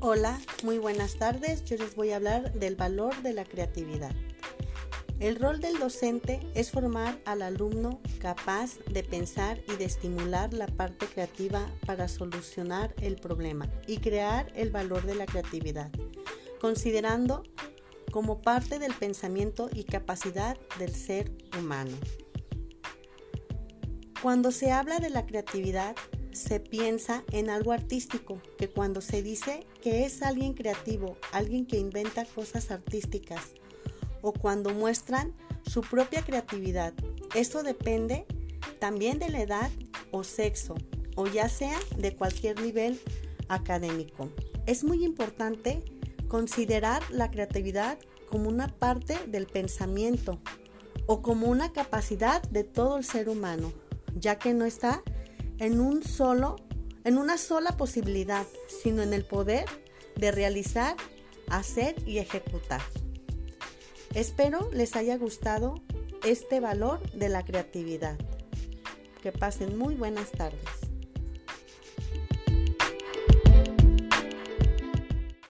Hola, muy buenas tardes. Yo les voy a hablar del valor de la creatividad. El rol del docente es formar al alumno capaz de pensar y de estimular la parte creativa para solucionar el problema y crear el valor de la creatividad, considerando como parte del pensamiento y capacidad del ser humano. Cuando se habla de la creatividad, se piensa en algo artístico, que cuando se dice que es alguien creativo, alguien que inventa cosas artísticas, o cuando muestran su propia creatividad. Esto depende también de la edad o sexo, o ya sea de cualquier nivel académico. Es muy importante considerar la creatividad como una parte del pensamiento o como una capacidad de todo el ser humano, ya que no está en un solo, en una sola posibilidad, sino en el poder de realizar, hacer y ejecutar. Espero les haya gustado este valor de la creatividad. Que pasen muy buenas tardes.